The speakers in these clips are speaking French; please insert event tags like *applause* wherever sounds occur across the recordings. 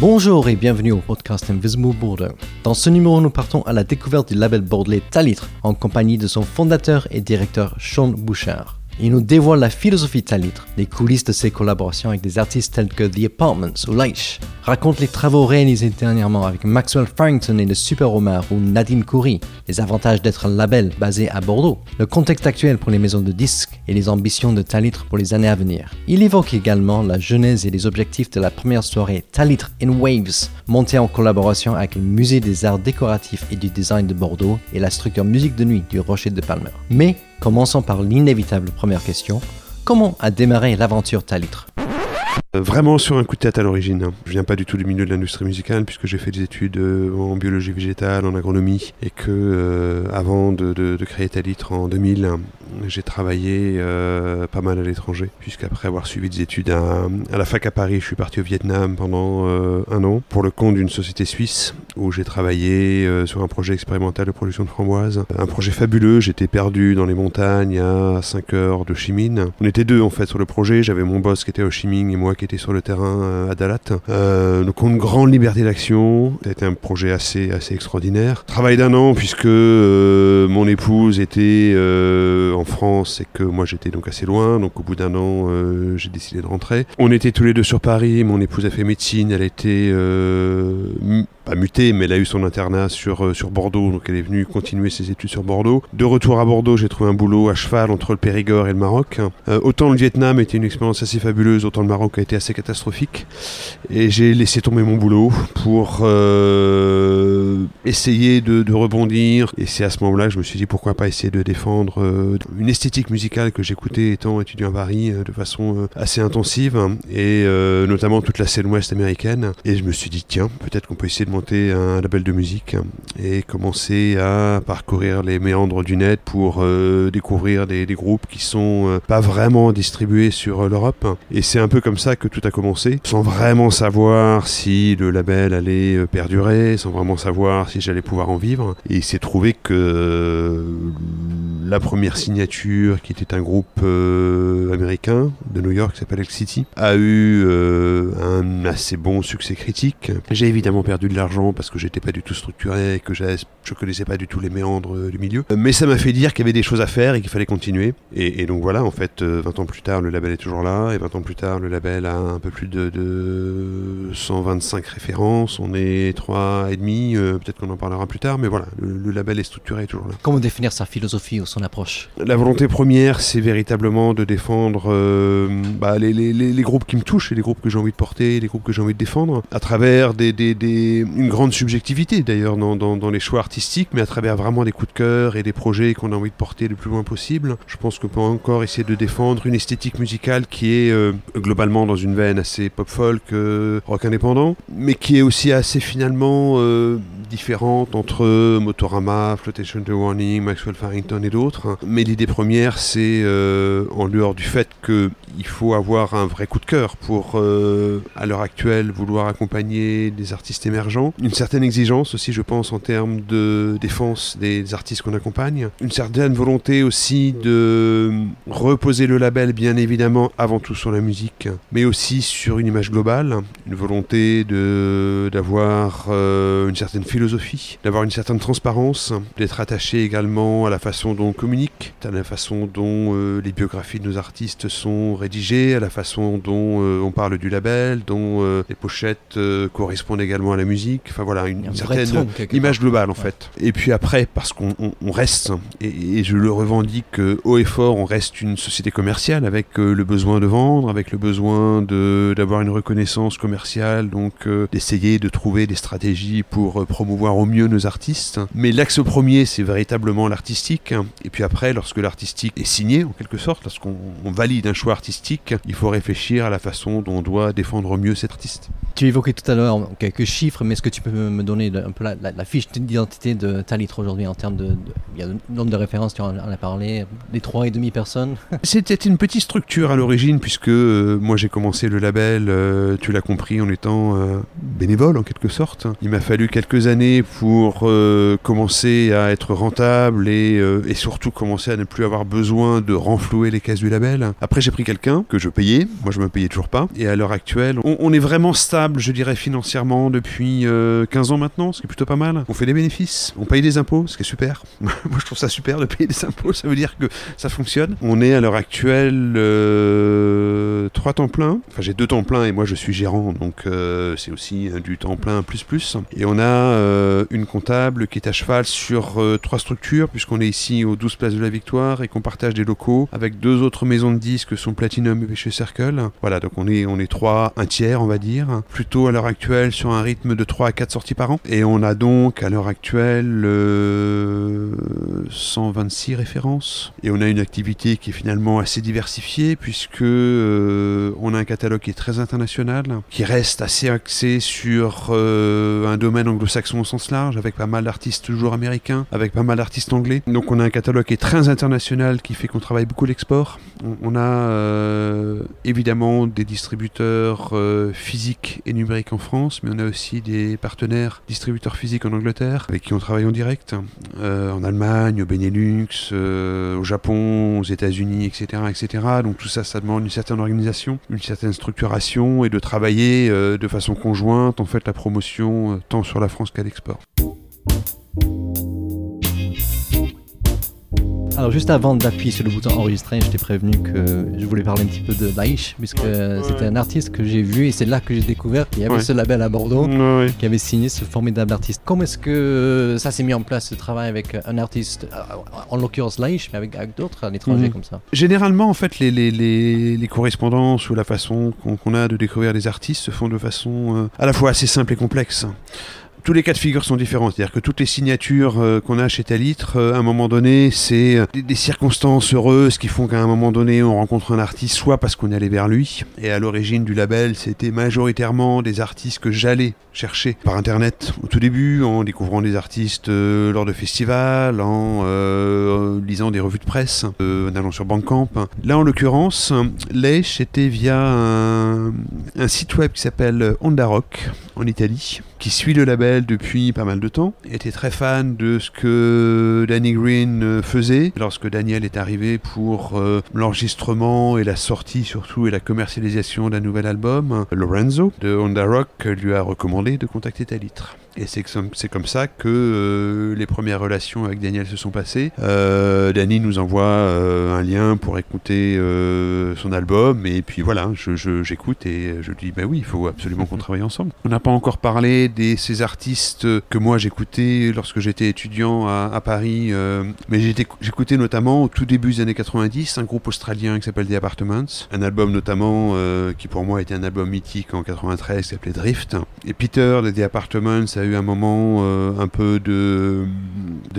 Bonjour et bienvenue au podcast Invisible Bordeaux. Dans ce numéro, nous partons à la découverte du label bordelais Talitre en compagnie de son fondateur et directeur Sean Bouchard. Il nous dévoile la philosophie de Talitre, les coulisses de ses collaborations avec des artistes tels que The Apartments ou Leich, raconte les travaux réalisés dernièrement avec Maxwell Farrington et le Super Omar ou Nadine Coury, les avantages d'être un label basé à Bordeaux, le contexte actuel pour les maisons de disques et les ambitions de Talitre pour les années à venir. Il évoque également la genèse et les objectifs de la première soirée Talitre in Waves, montée en collaboration avec le Musée des Arts Décoratifs et du Design de Bordeaux et la structure musique de nuit du Rocher de Palmer. Mais Commençons par l'inévitable première question. Comment a démarré l'aventure Talitre euh, Vraiment sur un coup de tête à l'origine. Je viens pas du tout du milieu de l'industrie musicale puisque j'ai fait des études euh, en biologie végétale, en agronomie et que euh, avant de, créer Talitre en 2000, j'ai travaillé euh, pas mal à l'étranger, puisqu'après avoir suivi des études à, la fac à Paris, je suis parti au Vietnam pendant euh, un an pour le compte d'une société suisse où j'ai travaillé euh, sur un projet expérimental de production de framboises. Un projet fabuleux, j'étais perdu dans les montagnes à 5 heures de Chimine. On était deux en fait sur le projet, j'avais mon boss qui était au Chiming et moi qui étais sur le terrain à Dalat. donc une grande liberté d'action, c'était un projet assez, assez extraordinaire. Travail d'un an puisque mon épouse était en France et que moi j'étais donc assez loin. Donc au bout d'un an, euh, j'ai décidé de rentrer. On était tous les deux sur Paris. Mon épouse a fait médecine. Elle était euh, pas mutée, mais elle a eu son internat sur, euh, sur Bordeaux. Donc elle est venue continuer ses études sur Bordeaux. De retour à Bordeaux, j'ai trouvé un boulot à cheval entre le Périgord et le Maroc. autant le Vietnam était une expérience assez fabuleuse, autant le Maroc a été assez catastrophique. Et j'ai laissé tomber mon boulot pour essayer de, rebondir. Et c'est à ce moment-là que je me suis dit pourquoi pas essayer de défendre une esthétique musicale que j'écoutais étant étudiant à Paris euh, de façon euh, assez intensive et euh, notamment toute la scène ouest américaine. Et je me suis dit tiens, peut-être qu'on peut essayer de un label de musique et commencer à parcourir les méandres du net pour découvrir des, groupes qui sont pas vraiment distribués sur l'Europe. Et c'est un peu comme ça que tout a commencé, sans vraiment savoir si le label allait perdurer, sans vraiment savoir si j'allais pouvoir en vivre. Et il s'est trouvé que la première signature, qui était un groupe euh, américain de New York qui s'appelle Elk City, a eu euh, un assez bon succès critique. J'ai évidemment perdu de l'argent parce que j'étais pas du tout structuré que je connaissais pas du tout les méandres euh, du milieu. Mais ça m'a fait dire qu'il y avait des choses à faire et qu'il fallait continuer. Et, donc voilà, en fait, 20 ans plus tard, le label est toujours là. Et 20 ans plus tard, le label a un peu plus de, 125 références. On est 3 et demi. Peut-être qu'on en parlera plus tard. Mais voilà, le, label est structuré toujours là. Comment définir sa philosophie ou approche La volonté première, c'est véritablement de défendre euh, bah, les, groupes qui me touchent et les groupes que j'ai envie de porter, les groupes que j'ai envie de défendre, à travers une grande subjectivité d'ailleurs dans, les choix artistiques, mais à travers vraiment des coups de cœur et des projets qu'on a envie de porter le plus loin possible. Je pense qu'on peut encore essayer de défendre une esthétique musicale qui est euh, globalement dans une veine assez pop-folk, euh, rock indépendant, mais qui est aussi assez finalement différente entre Motorama, Flotation to Warning, Maxwell Farrington et d'autres. Mais l'idée première, c'est euh, en dehors du fait qu'il faut avoir un vrai coup de cœur pour, euh, à l'heure actuelle, vouloir accompagner des artistes émergents. Une certaine exigence aussi, je pense, en termes de défense des artistes qu'on accompagne. Une certaine volonté aussi de reposer le label, bien évidemment, avant tout sur la musique, mais aussi sur une image globale. Une volonté d'avoir euh, une certaine philosophie d'avoir une certaine transparence, d'être attaché également à la façon dont on communique, à la façon dont euh, les biographies de nos artistes sont rédigées, à la façon dont euh, on parle du label, dont euh, les pochettes correspondent également à la musique. Enfin voilà, une, certaine image globale en fait. Et puis après, parce qu'on reste, et, et, je le revendique haut et fort, on reste une société commerciale avec le besoin de vendre, avec le besoin d'avoir une reconnaissance commerciale, donc d'essayer de trouver des stratégies pour promouvoir voir au mieux nos artistes. Mais l'axe premier, c'est véritablement l'artistique. Et puis après, lorsque l'artistique est signé, en quelque sorte, lorsqu'on valide un choix artistique, il faut réfléchir à la façon dont on doit défendre mieux cet artiste. Tu évoquais tout à l'heure quelques chiffres, mais est-ce que tu peux me donner un peu la, fiche d'identité de Talitre aujourd'hui en termes de, Il y a le nombre de références, tu en as parlé, les trois et demi personnes? *laughs* C'était une petite structure à l'origine, puisque euh, moi j'ai commencé le label, euh, tu l'as compris, en étant euh, bénévole en quelque sorte. Il m'a fallu quelques années pour commencer à être rentable et, surtout commencer à ne plus avoir besoin de renflouer les caisses du label. Après j'ai pris quelqu'un que je payais, moi je me payais toujours pas, et à l'heure actuelle, on, on est vraiment stable je dirais, financièrement depuis 15 ans maintenant, ce qui est plutôt pas mal. On fait des bénéfices, on paye des impôts, ce qui est super. *laughs* Moi, je trouve ça super de payer des impôts, ça veut dire que ça fonctionne. On est à l'heure actuelle trois temps plein. Enfin, j'ai deux temps plein et moi, je suis gérant, donc c'est aussi du temps plein plus plus. Et on a une comptable qui est à cheval sur trois structures, puisqu'on est ici aux 12 places de la Victoire et qu'on partage des locaux avec deux autres maisons de disques, sont Platinum et Péché Circle. Voilà, donc on est, on est trois, un tiers, on va dire, plutôt à l'heure actuelle sur un rythme de 3 à 4 sorties par an. Et on a donc à l'heure actuelle 126 références. Et on a une activité qui est finalement assez diversifiée, puisque euh, on a un catalogue qui est très international, qui reste assez axé sur euh, un domaine anglo-saxon au sens large, avec pas mal d'artistes toujours américains, avec pas mal d'artistes anglais. Donc on a un catalogue qui est très international, qui fait qu'on travaille beaucoup l'export. On, a euh, évidemment des distributeurs euh, physiques et numériques en France, mais on a aussi des partenaires distributeurs physiques en Angleterre, avec qui on travaille en direct, euh, en Allemagne, au Benelux, au Japon, aux États-Unis, etc., etc. Donc tout ça, ça demande une certaine organisation, une certaine structuration et de travailler de façon conjointe, en fait, la promotion tant sur la France qu'à l'export. Alors juste avant d'appuyer sur le bouton enregistrer, je t'ai prévenu que je voulais parler un petit peu de Daesh, puisque c'était un artiste que j'ai vu et c'est là que j'ai découvert qu'il y avait ce label à Bordeaux qui avait signé ce formidable artiste. Comment est-ce que ça s'est mis en place ce travail avec un artiste, euh, en l'occurrence Daesh, mais avec, d'autres à l'étranger mhm. comme ça? Généralement, en fait, les, les, les, correspondances ou la façon qu'on a de découvrir des artistes se font de façon euh, à la fois assez simple et complexe tous les cas de figure sont différents. C'est-à-dire que toutes les signatures euh, qu'on a chez Talitre, euh, à un moment donné, c'est euh, des, circonstances heureuses qui font qu'à un moment donné, on rencontre un artiste, soit parce qu'on est allé vers lui, et à l'origine du label, c'était majoritairement des artistes que j'allais chercher par Internet au tout début, en découvrant des artistes lors de festivals, en lisant des revues de presse, en allant sur Bandcamp. Là, en l'occurrence, Lèche était via un, un site web qui s'appelle Onda Rock, en Italie, qui suit le label depuis pas mal de temps, était très fan de ce que Danny Green euh, faisait lorsque Daniel est arrivé pour euh, l'enregistrement et la sortie surtout et la commercialisation d'un nouvel album. Lorenzo de Honda Rock lui a recommandé de contacter Talitre. Et c'est comme ça que euh, les premières relations avec Daniel se sont passées. Euh, Danny nous envoie euh, un lien pour écouter euh, son album, et puis voilà, j'écoute je, et je dis, bah oui, il faut absolument qu'on travaille ensemble. On n'a pas encore parlé de ces artistes que moi j'écoutais lorsque j'étais étudiant à, à Paris, mais j'écoutais notamment au tout début des années 90 un groupe australien qui s'appelle The Apartments, un album notamment qui pour moi était un album mythique en 93 qui s'appelait Drift. Et Peter de The Apartments a eu un moment euh, un peu de,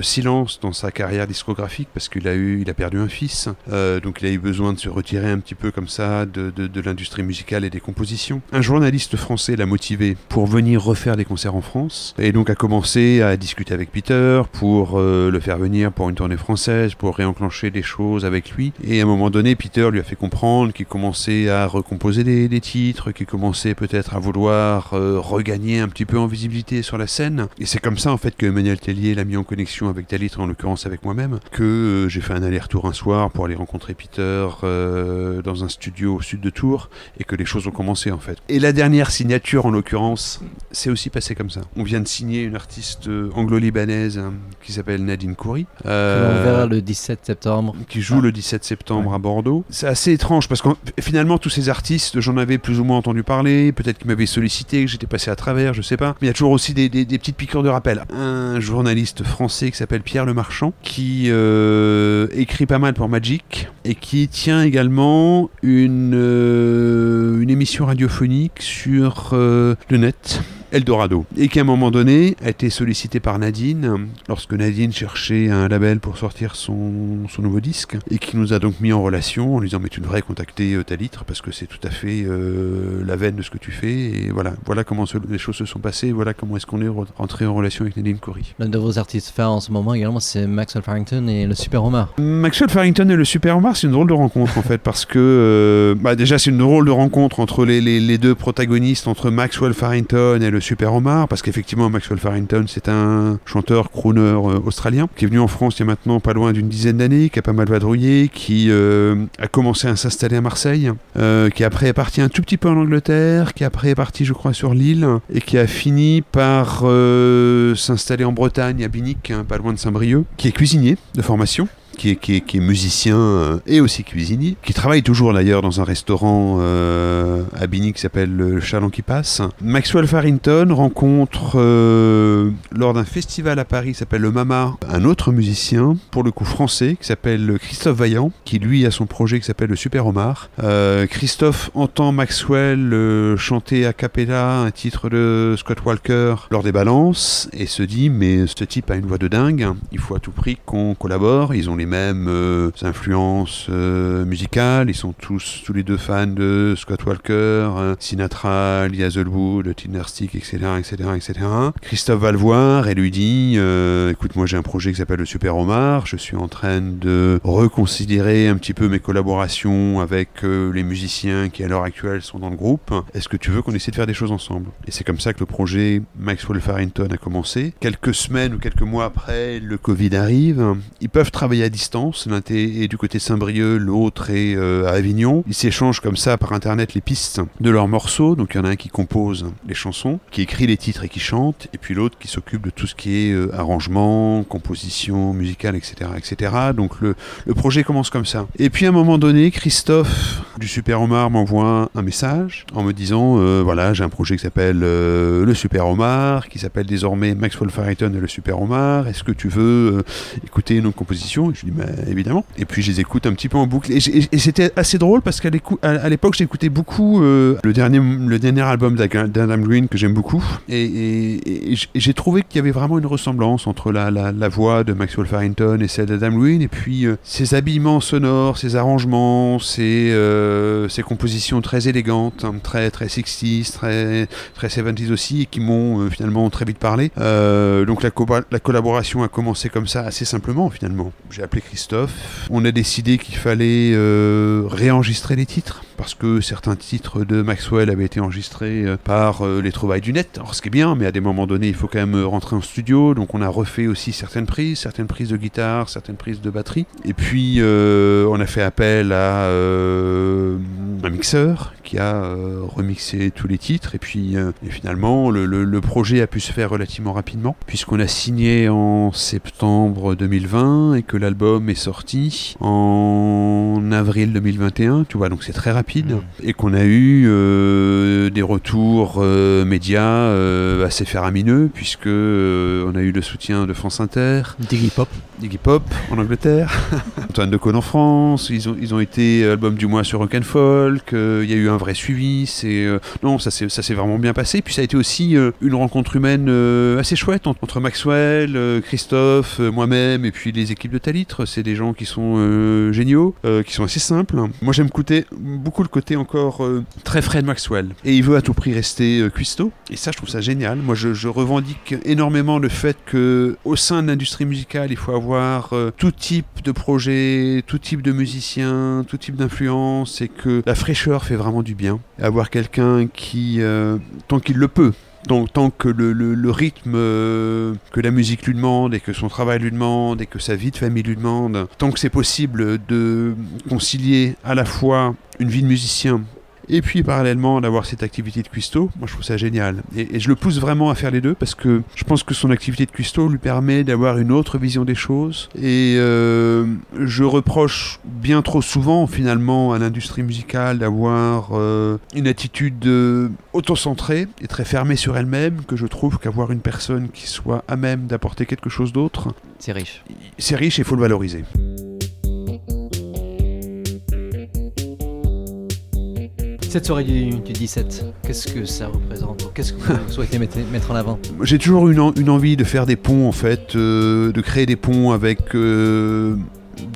silence dans sa carrière discographique parce qu'il a a perdu un fils, euh, donc il a eu besoin de se retirer un petit peu comme ça de, de, l'industrie musicale et des compositions. Un journaliste français l'a motivé pour venir refaire des concerts en France et donc a commencé à discuter avec Peter pour euh, le faire venir pour une tournée française, pour réenclencher des choses avec lui. Et à un moment donné, Peter lui a fait comprendre qu'il commençait à recomposer des, des titres, qu'il commençait peut-être à vouloir regagner un petit peu en visibilité sur la scène. Et c'est comme ça en fait que Emmanuel Tellier l'a mis en connexion avec Talitre, en l'occurrence avec moi-même, que euh, j'ai fait un aller-retour un soir pour aller rencontrer Peter euh, dans un studio au sud de Tours et que les choses ont commencé en fait. Et la dernière signature en l'occurrence, c'est aussi passé comme ça. On vient de signer une artiste euh, anglo-libanaise hein, qui s'appelle Nadine Khoury. Euh, verra le 17 septembre. Qui joue le 17 septembre à Bordeaux. C'est assez étrange parce que finalement tous ces artistes, j'en avais plus ou moins entendu parler, peut-être qu'ils m'avaient sollicité, que j'étais passé à travers, je sais pas. Mais il y a toujours aussi des, des, petites piqûres de rappel. Un journaliste français qui s'appelle Pierre Le Marchand, qui euh, écrit pas mal pour Magic et qui tient également une, euh, émission radiophonique sur euh, le net Eldorado. Et qui à un moment donné a été sollicité par Nadine lorsque Nadine cherchait un label pour sortir son, son nouveau disque et qui nous a donc mis en relation en lui disant mais tu devrais contacter euh, Talitre parce que c'est tout à fait euh, la veine de ce que tu fais et voilà voilà comment les choses se sont passées voilà comment est-ce qu'on est rentré en relation avec Nadine Corey. L'un de vos artistes phares en ce moment également c'est Maxwell Farrington et le Super Omar. Maxwell Farrington et le Super Omar c'est une drôle de rencontre en fait parce que euh, bah, déjà c'est une drôle de rencontre entre les, les, les, deux protagonistes entre Maxwell Farrington et le Super Omar, parce qu'effectivement Maxwell Farrington c'est un chanteur crooner euh, australien qui est venu en France il y a maintenant pas loin d'une dizaine d'années, qui a pas mal vadrouillé, qui a commencé à s'installer à Marseille, qui après est parti un tout petit peu en Angleterre, qui après est parti je crois sur l'île et qui a fini par s'installer en Bretagne à Binic, hein, pas loin de Saint-Brieuc, qui est cuisinier de formation qui est, musicien euh, et aussi cuisinier, qui travaille toujours d'ailleurs dans un restaurant euh, à Bigny qui s'appelle le Chalon qui passe. Maxwell Farrington rencontre euh, lors d'un festival à Paris qui s'appelle le Mama un autre musicien, pour le coup français, qui s'appelle Christophe Vaillant, qui lui a son projet qui s'appelle le Super Omar. Christophe entend Maxwell chanter a cappella un titre de Scott Walker lors des balances et se dit mais ce type a une voix de dingue, il faut à tout prix qu'on collabore, ils ont les mêmes euh, influences euh, musicales. Ils sont tous, tous les deux fans de Scott Walker, hein, Sinatra, Lee Hazelwood, Stick, etc., etc., etc. Christophe va le voir et lui dit euh, Écoute, moi j'ai un projet qui s'appelle le Super Omar. Je suis en train de reconsidérer un petit peu mes collaborations avec les musiciens qui à l'heure actuelle sont dans le groupe. Est-ce que tu veux qu'on essaie de faire des choses ensemble? Et c'est comme ça que le projet Maxwell Farrington a commencé. Quelques semaines ou quelques mois après, le Covid arrive. Ils peuvent travailler à distance. L'un est du côté Saint-Brieuc, l'autre est euh, à Avignon. Ils s'échangent comme ça par internet les pistes de leurs morceaux. Donc il y en a un qui compose les chansons, qui écrit les titres et qui chante, et puis l'autre qui s'occupe de tout ce qui est euh, arrangement, composition musicale, etc., etc. Donc le, projet commence comme ça. Et puis à un moment donné, Christophe du Super Omar m'envoie un message en me disant euh, voilà j'ai un projet qui s'appelle le Super Omar, qui s'appelle désormais Maxwell Farrington et le Super Omar. Est-ce que tu veux écouter nos compositions bah, évidemment. Et puis je les écoute un petit peu en boucle. Et, c'était assez drôle parce qu'à l'époque, j'écoutais beaucoup euh, le, dernier, le dernier album d'Adam Green que j'aime beaucoup. Et, j'ai trouvé qu'il y avait vraiment une ressemblance entre la, voix de Maxwell Farrington et celle d'Adam Green. Et puis euh, ses habillements sonores, ses arrangements, ses, euh, compositions très élégantes, hein, très, très 60s, très, très 70s aussi, et qui m'ont finalement très vite parlé. donc la, la collaboration a commencé comme ça assez simplement finalement. J'ai appelé Christophe. On a décidé qu'il fallait euh, réenregistrer les titres parce que certains titres de Maxwell avaient été enregistrés euh, par euh, les trouvailles du net. Alors ce qui est bien, mais à des moments donnés, il faut quand même rentrer en studio, donc on a refait aussi certaines prises, certaines prises de guitare, certaines prises de batterie. Et puis on a fait appel à un mixeur qui a remixé tous les titres. Et puis finalement, le, projet a pu se faire relativement rapidement, puisqu'on a signé en septembre 2020 et que l'album est sorti en avril 2021, tu vois, donc c'est très rapide. Mm. Et qu'on a eu euh, des retours euh, médias euh, assez faramineux, puisque on a eu le soutien de France Inter. Diggy Pop. Diggy Pop en Angleterre. *laughs* Antoine de Cône en France. Ils ont, ils ont été album du mois sur Rock and Folk. Il y a eu un vrai suivi. C'est, non, ça s'est, ça s'est vraiment bien passé. Puis ça a été aussi une rencontre humaine assez chouette entre Maxwell, Christophe, moi-même et puis les équipes de Talitre c'est des gens qui sont euh, géniaux, euh, qui sont assez simples. Moi j'aime beaucoup le côté encore euh, très frais de Maxwell. Et il veut à tout prix rester cuistot. Et ça je trouve ça génial. Moi je, revendique énormément le fait que au sein de l'industrie musicale il faut avoir tout type de projet, tout type de musicien, tout type d'influence et que la fraîcheur fait vraiment du bien. avoir quelqu'un qui, tant qu'il le peut, donc tant que le, rythme euh, que la musique lui demande et que son travail lui demande et que sa vie de famille lui demande, tant que c'est possible de concilier à la fois une vie de musicien et puis parallèlement d'avoir cette activité de cuistot, moi je trouve ça génial. Et, je le pousse vraiment à faire les deux parce que je pense que son activité de cuistot lui permet d'avoir une autre vision des choses. Et euh, je reproche bien trop souvent finalement à l'industrie musicale d'avoir euh, une attitude euh, autocentrée et très fermée sur elle-même que je trouve qu'avoir une personne qui soit à même d'apporter quelque chose d'autre, c'est riche. C'est riche et il faut le valoriser. Cette soirée du, 17, qu'est-ce que ça représente? Qu'est-ce que vous *laughs* souhaitez mettre, en avant? J'ai toujours une, une, envie de faire des ponts, en fait, euh, de créer des ponts avec euh,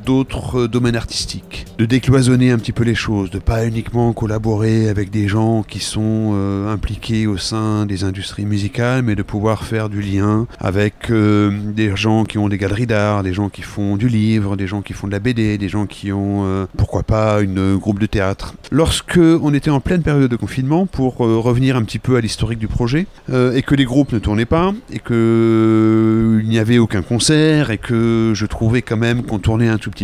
d'autres domaines artistiques, de décloisonner un petit peu les choses, de pas uniquement collaborer avec des gens qui sont impliqués au sein des industries musicales, mais de pouvoir faire du lien avec des gens qui ont des galeries d'art, des gens qui font du livre, des gens qui font de la BD, des gens qui ont, pourquoi pas, une groupe de théâtre. Lorsque on était en pleine période de confinement, pour revenir un petit peu à l'historique du projet, et que les groupes ne tournaient pas, et que il n'y avait aucun concert, et que je trouvais quand même qu'on tournait un tout petit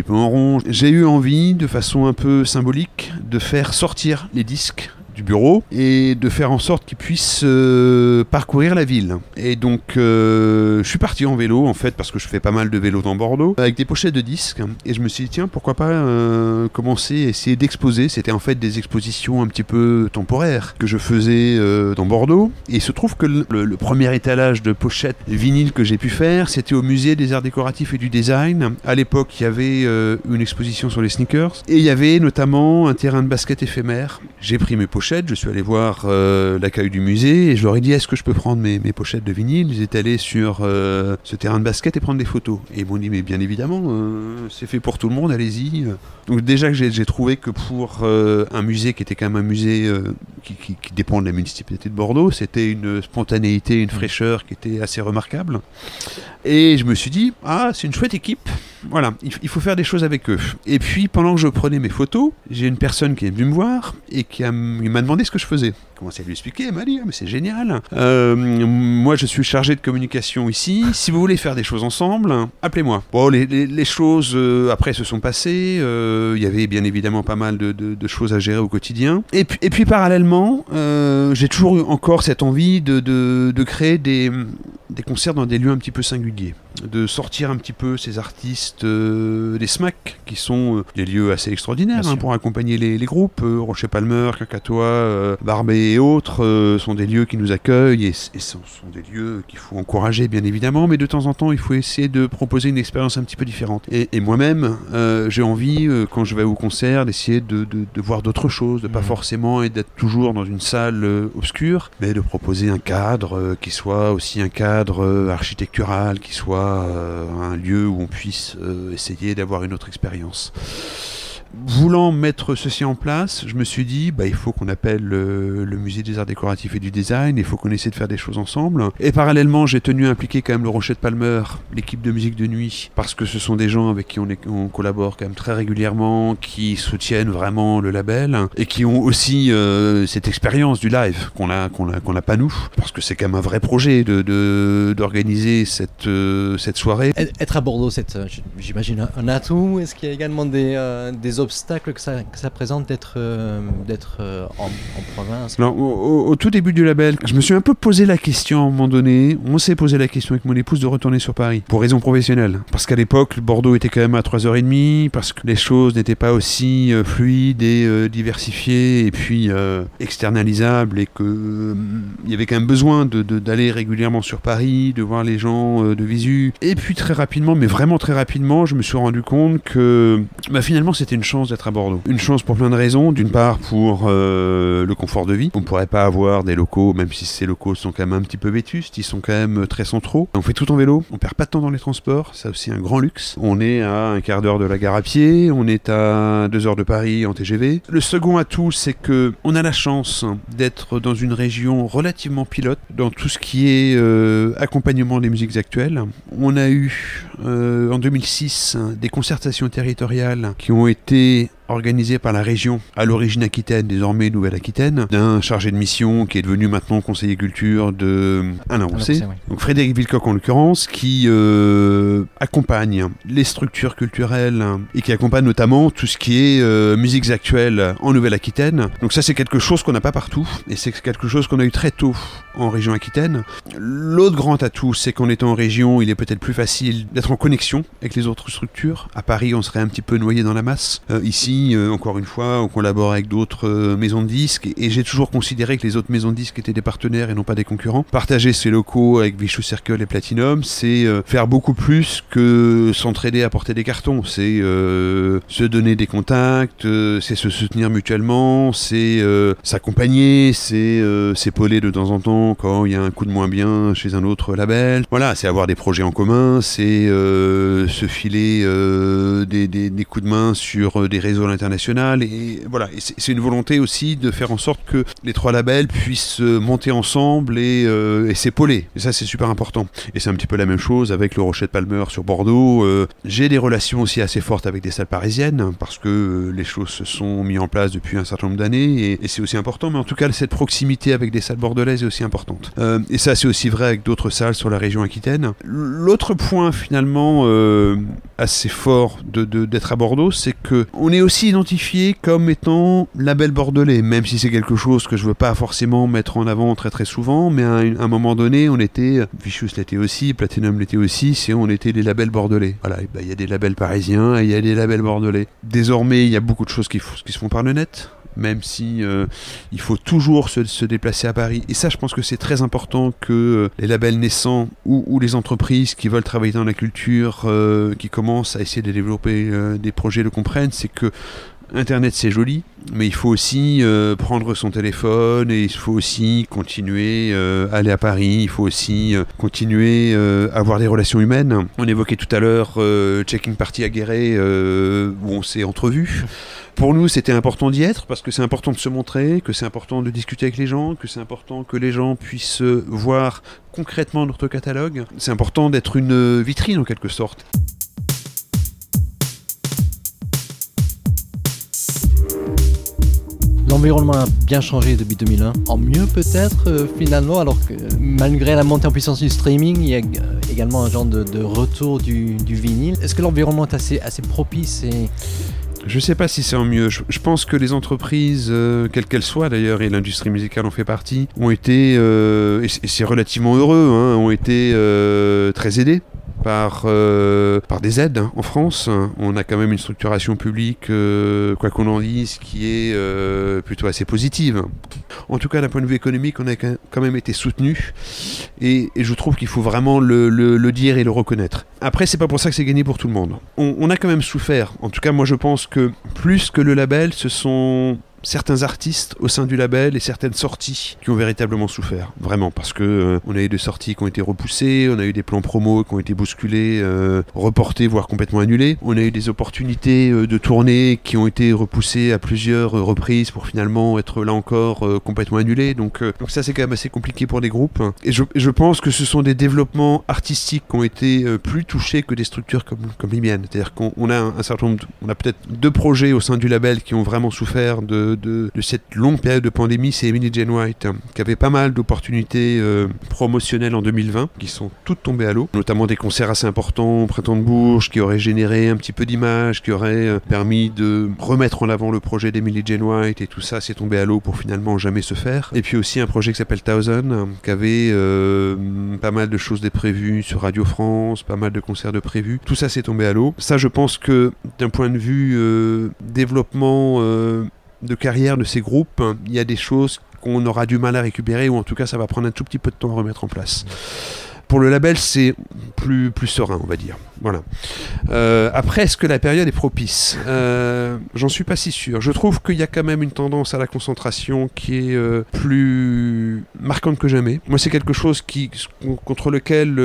j'ai eu envie, de façon un peu symbolique, de faire sortir les disques du bureau et de faire en sorte qu'ils puissent euh, parcourir la ville. Et donc euh, je suis parti en vélo en fait parce que je fais pas mal de vélo dans Bordeaux avec des pochettes de disques et je me suis dit tiens pourquoi pas euh, commencer à essayer d'exposer. C'était en fait des expositions un petit peu temporaires que je faisais dans Bordeaux et il se trouve que le, premier étalage de pochettes vinyles que j'ai pu faire c'était au musée des arts décoratifs et du design. À l'époque il y avait une exposition sur les sneakers et il y avait notamment un terrain de basket éphémère. J'ai pris mes pochettes je suis allé voir euh, l'accueil du musée et je leur ai dit est-ce que je peux prendre mes, pochettes de vinyle? Ils étaient allés sur euh, ce terrain de basket et prendre des photos. Et ils m'ont dit mais bien évidemment, euh, c'est fait pour tout le monde, allez-y. Donc déjà que j'ai trouvé que pour un musée qui était quand même un musée qui, qui, dépend de la municipalité de Bordeaux, c'était une spontanéité, une mmh. fraîcheur qui était assez remarquable. Et je me suis dit ah c'est une chouette équipe voilà, il, faut faire des choses avec eux. Et puis, pendant que je prenais mes photos, j'ai une personne qui est venue me voir et qui m'a demandé ce que je faisais. J'ai commencé à lui expliquer, elle m'a dit, ah, mais c'est génial. Euh, moi, je suis chargé de communication ici. Si vous voulez faire des choses ensemble, appelez-moi. Bon, les, choses, euh, après, se sont passées. Euh, il y avait bien évidemment pas mal de, choses à gérer au quotidien. Et puis, et puis parallèlement, j'ai toujours eu encore cette envie de, créer des, des concerts dans des lieux un petit peu singuliers. De sortir un petit peu ces artistes euh, des SMAC, qui sont euh, des lieux assez extraordinaires hein, pour accompagner les, groupes. Euh, Rocher Palmer, Cacatois, Barbet et autres sont des lieux qui nous accueillent et, ce sont, des lieux qu'il faut encourager bien évidemment, mais de temps en temps il faut essayer de proposer une expérience un petit peu différente. Et, moi-même, j'ai envie, quand je vais au concert, d'essayer de, voir d'autres choses, de pas mmh. forcément et d'être toujours dans une salle obscure, mais de proposer un cadre qui soit aussi un cadre architectural, qui soit un lieu où on puisse euh, essayer d'avoir une autre expérience voulant mettre ceci en place, je me suis dit, bah, il faut qu'on appelle le, musée des arts décoratifs et du design, il faut qu'on essaie de faire des choses ensemble. Et parallèlement, j'ai tenu à impliquer quand même le Rocher de Palmer, l'équipe de musique de nuit, parce que ce sont des gens avec qui on, collabore quand même très régulièrement, qui soutiennent vraiment le label, et qui ont aussi euh, cette expérience du live qu'on a, qu'on a, qu'on a pas nous, parce que c'est quand même un vrai projet d'organiser cette, euh, cette soirée. Être à Bordeaux, c'est, euh, j'imagine, un atout. Est-ce qu'il y a également des obstacle que ça, que ça présente d'être euh, d'être euh, en, province au, tout début du label, je me suis un peu posé la question à un moment donné. On s'est posé la question avec mon épouse de retourner sur Paris pour raison professionnelle. Parce qu'à l'époque, Bordeaux était quand même à 3h30, parce que les choses n'étaient pas aussi euh, fluides et diversifiées et puis externalisables et que il y avait quand même besoin d'aller de, régulièrement sur Paris, de voir les gens de visu. Et puis très rapidement, mais vraiment très rapidement, je me suis rendu compte que bah, finalement c'était une chance d'être à Bordeaux. Une chance pour plein de raisons. D'une part pour euh, le confort de vie. On ne pourrait pas avoir des locaux, même si ces locaux sont quand même un petit peu vétustes, ils sont quand même très centraux. On fait tout en vélo, on perd pas de temps dans les transports, c'est aussi un grand luxe. On est à un quart d'heure de la gare à pied, on est à deux heures de Paris en TGV. Le second atout, c'est que on a la chance d'être dans une région relativement pilote dans tout ce qui est euh, accompagnement des musiques actuelles. On a eu euh, en 2006 des concertations territoriales qui ont été gente organisé par la région, à l'origine Aquitaine, désormais Nouvelle-Aquitaine, d'un chargé de mission qui est devenu maintenant conseiller culture de Alain Rousset, donc Frédéric Vilcoq en l'occurrence, qui euh, accompagne les structures culturelles et qui accompagne notamment tout ce qui est euh, musiques actuelles en Nouvelle-Aquitaine. Donc ça c'est quelque chose qu'on n'a pas partout et c'est quelque chose qu'on a eu très tôt en région Aquitaine. L'autre grand atout, c'est qu'en étant en région, il est peut-être plus facile d'être en connexion avec les autres structures. À Paris, on serait un petit peu noyé dans la masse. Euh, ici, puis, encore une fois, on collabore avec d'autres maisons de disques, et, j'ai toujours considéré que les autres maisons de disques étaient des partenaires et non pas des concurrents. Partager ces locaux avec Vicious Circle et Platinum, c'est faire beaucoup plus que s'entraider à porter des cartons. C'est se donner des contacts, c'est se soutenir mutuellement, c'est s'accompagner, c'est s'épauler de temps en temps quand il y a un coup de moins bien chez un autre label. Voilà, c'est avoir des projets en commun, c'est euh, se filer euh, des, coups de main sur euh, des réseaux internationaux. Et voilà, c'est une volonté aussi de faire en sorte que les trois labels puissent monter ensemble et, et s'épauler. Et ça, c'est super important. Et c'est un petit peu la même chose avec le Rocher de Palmer sur Bordeaux. J'ai des relations aussi assez fortes avec des salles parisiennes parce que les choses se sont mises en place depuis un certain nombre d'années et, c'est aussi important. Mais en tout cas, cette proximité avec des salles bordelaises est aussi importante. et ça, c'est aussi vrai avec d'autres salles sur la région aquitaine. L'autre point finalement euh, assez fort de, d'être à Bordeaux, c'est que on est aussi identifié comme étant label bordelais, même si c'est quelque chose que je veux pas forcément mettre en avant très très souvent, mais à un, moment donné, on était, Vicious l'était aussi, Platinum l'était aussi, c'est on était des labels bordelais. Voilà, ben, il y a des labels parisiens et il y a des labels bordelais. Désormais, il y a beaucoup de choses qui se font par le net même si euh, il faut toujours se, déplacer à Paris. Et ça, je pense que c'est très important que euh, les labels naissants ou, les entreprises qui veulent travailler dans la culture, euh, qui commencent à essayer de développer des projets le comprennent, c'est que Internet c'est joli, mais il faut aussi prendre son téléphone et il faut aussi continuer à aller à Paris, il faut aussi continuer à avoir des relations humaines. On évoquait tout à l'heure Checking Party à Guéret où on s'est entrevus. Pour nous, c'était important d'y être parce que c'est important de se montrer, que c'est important de discuter avec les gens, que c'est important que les gens puissent voir concrètement notre catalogue. C'est important d'être une vitrine en quelque sorte. L'environnement a bien changé depuis 2001, en mieux peut-être euh, finalement, alors que malgré la montée en puissance du streaming, il y a également un genre de, retour du, vinyle. Est-ce que l'environnement est assez, assez propice et je ne sais pas si c'est en mieux. Je, pense que les entreprises, euh, quelles qu'elles soient d'ailleurs, et l'industrie musicale en fait partie, ont été, euh, et c'est relativement heureux, hein, ont été euh, très aidées par, euh, par des aides hein. en France. On a quand même une structuration publique, euh, quoi qu'on en dise, qui est euh, plutôt assez positive. En tout cas, d'un point de vue économique, on a quand même été soutenu. Et, je trouve qu'il faut vraiment le, dire et le reconnaître. Après, c'est pas pour ça que c'est gagné pour tout le monde. On, on a quand même souffert. En tout cas, moi, je pense que plus que le label, ce sont certains artistes au sein du label et certaines sorties qui ont véritablement souffert, vraiment, parce que euh, on a eu des sorties qui ont été repoussées, on a eu des plans promo qui ont été bousculés, euh, reportés, voire complètement annulés. On a eu des opportunités euh, de tournée qui ont été repoussées à plusieurs reprises pour finalement être là encore complètement annulées. Donc, donc ça, c'est quand même assez compliqué pour les groupes. Et je, je, pense que ce sont des développements artistiques qui ont été plus touchés que des structures comme, comme les miennes. C'est-à-dire qu'on a un, certain nombre, on a peut-être deux projets au sein du label qui ont vraiment souffert de de, cette longue période de pandémie, c'est Emily Jane White, hein, qui avait pas mal d'opportunités euh, promotionnelles en 2020, qui sont toutes tombées à l'eau, notamment des concerts assez importants au Printemps de Bourges, qui auraient généré un petit peu d'image, qui auraient euh, permis de remettre en avant le projet d'Emily Jane White, et tout ça s'est tombé à l'eau pour finalement jamais se faire. Et puis aussi un projet qui s'appelle Thousand, hein, qui avait euh, pas mal de choses de prévues sur Radio France, pas mal de concerts de prévus. Tout ça s'est tombé à l'eau. Ça, je pense que d'un point de vue développement de carrière de ces groupes, il y a des choses qu'on aura du mal à récupérer ou en tout cas ça va prendre un tout petit peu de temps à remettre en place. Pour le label, c'est plus, plus serein, on va dire. Voilà. Euh, après, est-ce que la période est propice? Euh, J'en suis pas si sûr. Je trouve qu'il y a quand même une tendance à la concentration qui est euh, plus marquante que jamais. Moi, c'est quelque chose qui, contre lequel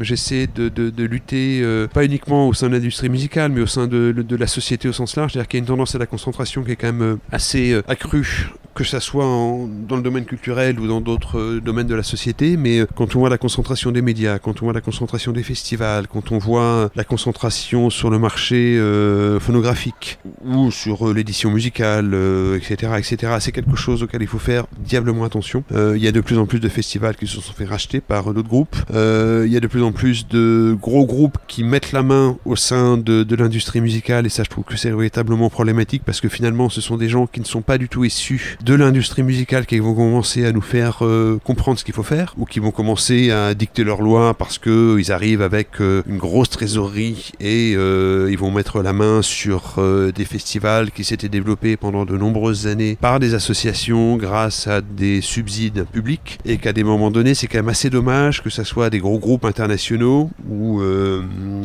j'essaie de, de, lutter, pas uniquement au sein de l'industrie musicale, mais au sein de, de la société au sens large. C'est-à-dire qu'il y a une tendance à la concentration qui est quand même assez accrue que ça soit dans le domaine culturel ou dans d'autres domaines de la société, mais quand on voit la concentration des médias, quand on voit la concentration des festivals, quand on voit la concentration sur le marché euh, phonographique ou sur euh, l'édition musicale, etc., euh, etc. C'est quelque chose auquel il faut faire diablement attention. Il y a de plus en plus de festivals qui se sont fait racheter par d'autres groupes. Il y a de plus en plus de gros groupes qui mettent la main au sein de, de l'industrie musicale et ça je trouve que c'est véritablement problématique parce que finalement ce sont des gens qui ne sont pas du tout issus de l'industrie musicale qui vont commencer à nous faire comprendre ce qu'il faut faire ou qui vont commencer à dicter leurs lois parce qu'ils arrivent avec une grosse trésorerie et ils vont mettre la main sur des festivals qui s'étaient développés pendant de nombreuses années par des associations grâce à des subsides publics et qu'à des moments donnés c'est quand même assez dommage que ce soit des gros groupes internationaux ou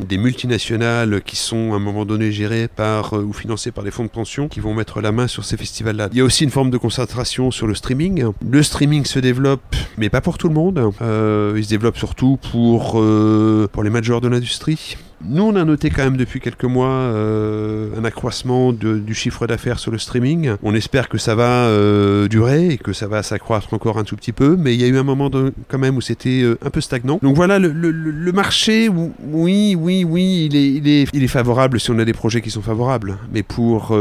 des multinationales qui sont à un moment donné gérées par ou financées par des fonds de pension qui vont mettre la main sur ces festivals-là. Il y a aussi une forme de concentration sur le streaming. Le streaming se développe, mais pas pour tout le monde. Euh, il se développe surtout pour, euh, les majors de l'industrie. Nous, on a noté quand même depuis quelques mois euh, un accroissement du chiffre d'affaires sur le streaming. On espère que ça va euh, durer et que ça va s'accroître encore un tout petit peu, mais il y a eu un moment quand même où c'était euh, un peu stagnant. Donc voilà, le, marché, oui, oui, oui, il est, il, est, il est, favorable si on a des projets qui sont favorables. Mais pour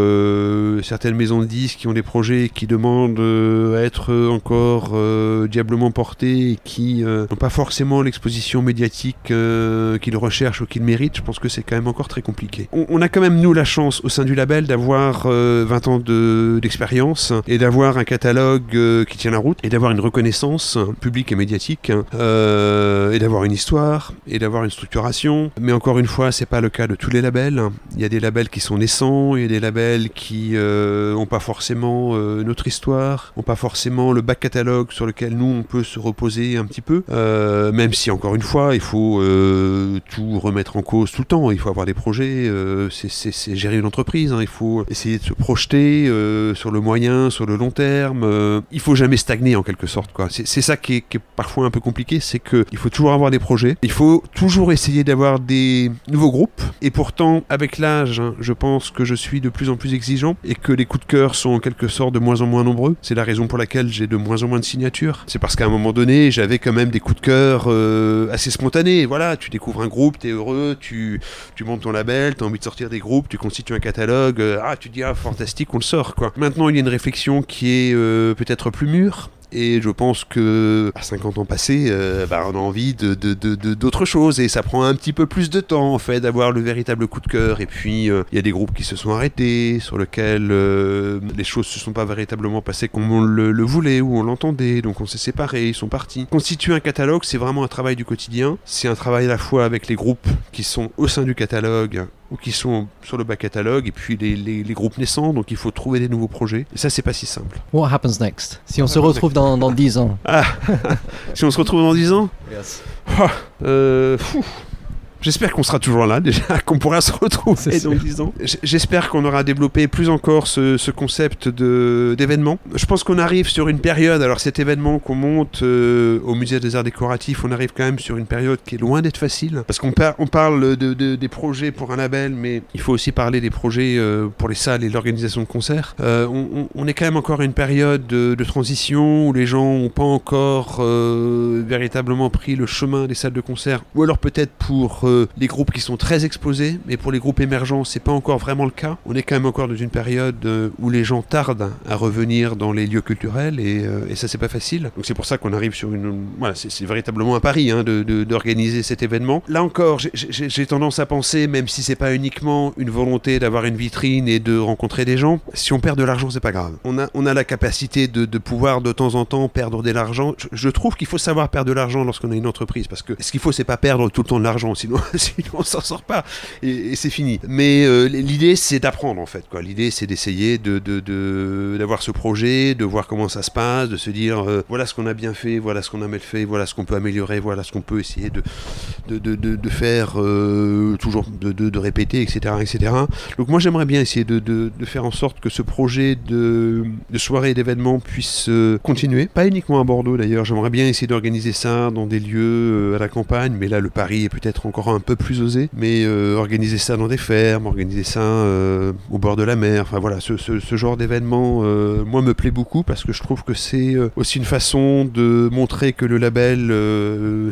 certaines maisons de disques qui ont des projets qui demandent à être encore diablement portés et qui n'ont pas forcément l'exposition médiatique qu'ils recherchent ou qu'ils méritent, je pense que c'est quand même encore très compliqué. On, a quand même, nous, la chance au sein du label d'avoir 20 euh, ans d'expérience et d'avoir un catalogue euh, qui tient la route et d'avoir une reconnaissance publique et médiatique hein, euh, et d'avoir une histoire et d'avoir une structuration. Mais encore une fois, c'est pas le cas de tous les labels. Il y a des labels qui sont naissants, il y a des labels qui n'ont pas forcément notre histoire, n'ont pas forcément le back catalogue sur lequel nous on peut se reposer un petit peu. même si encore une fois, il faut tout remettre en cause tout le temps. Il faut avoir des projets, euh, c'est gérer une entreprise. Hein. Il faut essayer de se projeter euh, sur le moyen, sur le long terme. Euh, il faut jamais stagner en quelque sorte. C'est ça qui est, parfois un peu compliqué, c'est qu'il faut toujours avoir des projets. Il faut toujours essayer d'avoir des nouveaux groupes. Et pourtant, avec l'âge, hein, je pense que je suis de plus en plus exigeant et que les coups de cœur sont en quelque sorte de moins en moins nombreux. C'est la raison pour laquelle j'ai de moins en moins de signatures. C'est parce qu'à un moment donné, j'avais quand même des coups de cœur assez spontanés. Voilà, tu découvres un groupe, tu es heureux, tu, montes ton label, tu as envie de sortir des groupes, tu constitues un catalogue, euh, ah tu dis ah fantastique, on le sort quoi. Maintenant il y a une réflexion qui est euh, peut-être plus mûre, et je pense que à 50 ans passés, euh, bah, on a envie de, d'autres choses et ça prend un petit peu plus de temps en fait d'avoir le véritable coup de cœur. Et puis il y a des groupes qui se sont arrêtés, sur lesquels les choses se sont pas véritablement passées comme on le voulait ou on l'entendait. Donc on s'est séparés, ils sont partis. Constituer un catalogue, c'est vraiment un travail du quotidien. C'est un travail à la fois avec les groupes qui sont au sein du catalogue ou qui sont sur le bas catalogue, et puis les, les, les, groupes naissants, donc il faut trouver des nouveaux projets. Et ça, c'est pas si simple. What happens next? Si on se retrouve dans, dans 10 ans ah, *laughs* Si on se retrouve dans 10 ans? Yes. Ah, euh, J'espère qu'on sera toujours là déjà, *laughs* qu'on pourra se retrouver dans 10 ans. J'espère qu'on aura développé plus encore ce, ce concept d'événement. Je pense qu'on arrive sur une période, alors cet événement qu'on monte euh, au musée des arts décoratifs, on arrive quand même sur une période qui est loin d'être facile. Parce qu'on on parle de, de, des projets pour un label, mais il faut aussi parler des projets euh, pour les salles et l'organisation de concerts. Euh, on, on, est quand même encore à une période de, de transition où les gens n'ont pas encore véritablement pris le chemin des salles de concert, ou alors peut-être pour les groupes qui sont très exposés, mais pour les groupes émergents, c'est pas encore vraiment le cas. On est quand même encore dans une période euh, où les gens tardent à revenir dans les lieux culturels et, euh, et ça c'est pas facile. Donc c'est pour ça qu'on arrive sur une, voilà, c'est véritablement un pari hein, d'organiser cet événement. Là encore, j'ai tendance à penser, même si c'est pas uniquement une volonté d'avoir une vitrine et de rencontrer des gens, si on perd de l'argent, c'est pas grave. On a, on a la capacité de, de pouvoir de temps en temps perdre de l'argent. Je, je, trouve qu'il faut savoir perdre de l'argent lorsqu'on a une entreprise parce que ce qu'il faut, c'est pas perdre tout le temps de l'argent, sinon *laughs* sinon on s'en sort pas et, c'est fini. Mais euh, l'idée c'est d'apprendre en fait. Quoi. L'idée c'est d'essayer de, d'avoir ce projet, de voir comment ça se passe, de se dire euh, voilà ce qu'on a bien fait, voilà ce qu'on a mal fait, voilà ce qu'on peut améliorer, voilà ce qu'on peut essayer de, de, faire euh, toujours, de, répéter, etc., etc. Donc moi j'aimerais bien essayer de, faire en sorte que ce projet de, soirée et d'événement puisse continuer. Pas uniquement à Bordeaux d'ailleurs, j'aimerais bien essayer d'organiser ça dans des lieux à la campagne, mais là le Paris est peut-être encore un peu plus osé, mais euh, organiser ça dans des fermes, organiser ça euh, au bord de la mer, enfin voilà, ce, genre d'événement, euh, moi me plaît beaucoup parce que je trouve que c'est aussi une façon de montrer que le label,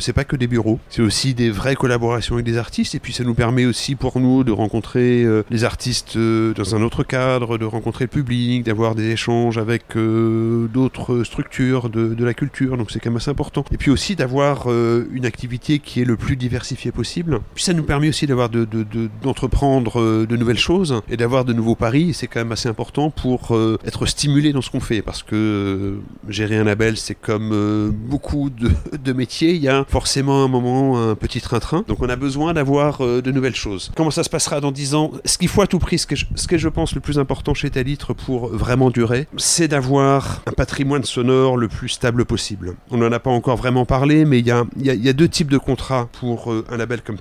c'est pas que des bureaux, c'est aussi des vraies collaborations avec des artistes, et puis ça nous permet aussi pour nous de rencontrer les artistes dans un autre cadre, de rencontrer le public, d'avoir des échanges avec d'autres structures de, de, la culture, donc c'est quand même assez important. Et puis aussi d'avoir une activité qui est le plus diversifiée possible Puis ça nous permet aussi d'avoir d'entreprendre de, de, nouvelles choses et d'avoir de nouveaux paris. C'est quand même assez important pour être stimulé dans ce qu'on fait parce que gérer un label, c'est comme beaucoup *laughs* de, métiers. Il y a forcément un moment, un petit train-train. Donc on a besoin d'avoir de nouvelles choses. Comment ça se passera dans 10 ans? Ce qu'il faut à tout prix, ce que, je, je pense le plus important chez Talitre pour vraiment durer, c'est d'avoir un patrimoine sonore le plus stable possible. On n'en a pas encore vraiment parlé, mais il y a, y a, deux types de contrats pour euh, un label comme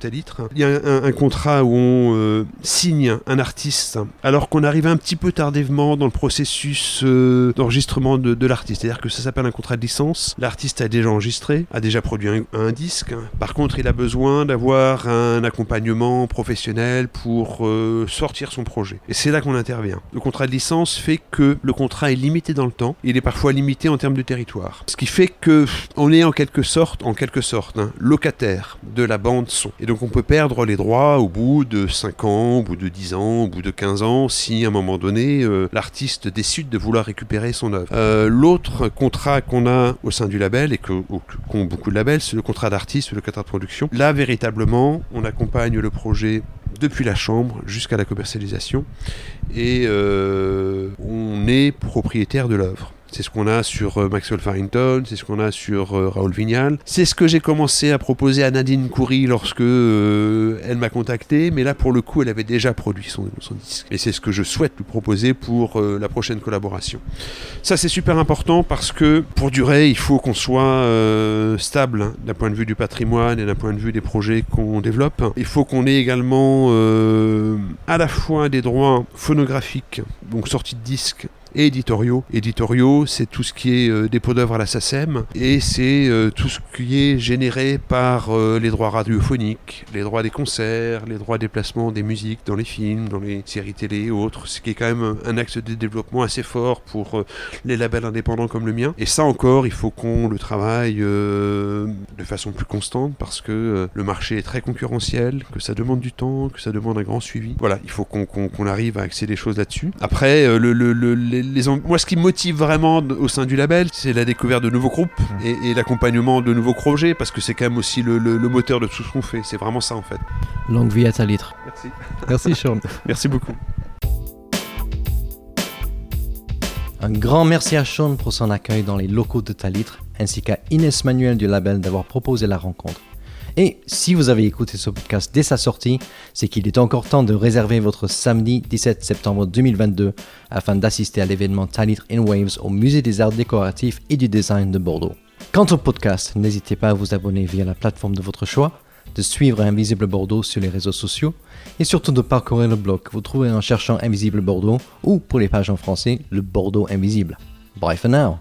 Il y a un, contrat où on euh, signe un artiste alors qu'on arrive un petit peu tardivement dans le processus euh, d'enregistrement de, l'artiste. C'est-à-dire que ça s'appelle un contrat de licence. L'artiste a déjà enregistré, a déjà produit un, disque. Par contre, il a besoin d'avoir un accompagnement professionnel pour sortir son projet. Et c'est là qu'on intervient. Le contrat de licence fait que le contrat est limité dans le temps. Il est parfois limité en termes de territoire. Ce qui fait que on est en quelque sorte, en quelque sorte, hein, locataire de la bande son. Donc on peut perdre les droits au bout de 5 ans, au bout de 10 ans, au bout de 15 ans, si à un moment donné euh, l'artiste décide de vouloir récupérer son œuvre. Euh, l'autre contrat qu'on a au sein du label et qu'ont beaucoup de labels, c'est le contrat d'artiste, le contrat de production. Là véritablement, on accompagne le projet depuis la chambre jusqu'à la commercialisation et euh, on est propriétaire de l'œuvre. C'est ce qu'on a sur euh, Maxwell Farrington, c'est ce qu'on a sur euh, Raoul Vignal. C'est ce que j'ai commencé à proposer à Nadine Coury lorsque euh, elle m'a contacté, mais là pour le coup elle avait déjà produit son, disque. Et c'est ce que je souhaite lui proposer pour la prochaine collaboration. Ça c'est super important parce que pour durer il faut qu'on soit stable hein, d'un point de vue du patrimoine et d'un point de vue des projets qu'on développe. Il faut qu'on ait également à la fois des droits phonographiques, donc sortie de disques, et éditoriaux. Éditoriaux, c'est tout ce qui est euh, dépôt d'œuvres à la SACEM et c'est euh, tout ce qui est généré par euh, les droits radiophoniques, les droits des concerts, les droits des placements des musiques dans les films, dans les séries télé et autres, ce qui est quand même un axe de développement assez fort pour les labels indépendants comme le mien. Et ça encore, il faut qu'on le travaille de façon plus constante parce que le marché est très concurrentiel, que ça demande du temps, que ça demande un grand suivi. Voilà, il faut qu'on arrive à accéder des choses là-dessus. Après, le, le, le moi, ce qui me motive vraiment au sein du label, c'est la découverte de nouveaux groupes mmh. et, l'accompagnement de nouveaux projets, parce que c'est quand même aussi le, moteur de tout ce qu'on fait. C'est vraiment ça, en fait. Longue vie à ta litre. Merci. Merci, Sean. *laughs* merci beaucoup. Un grand merci à Sean pour son accueil dans les locaux de Talitre, ainsi qu'à Inès Manuel du label d'avoir proposé la rencontre. Et si vous avez écouté ce podcast dès sa sortie, c'est qu'il est encore temps de réserver votre samedi 17 septembre 2022 afin d'assister à l'événement Talit in Waves au Musée des Arts Décoratifs et du Design de Bordeaux. Quant au podcast, n'hésitez pas à vous abonner via la plateforme de votre choix, de suivre Invisible Bordeaux sur les réseaux sociaux et surtout de parcourir le blog que vous trouverez en cherchant Invisible Bordeaux ou pour les pages en français, le Bordeaux Invisible. Bye for now!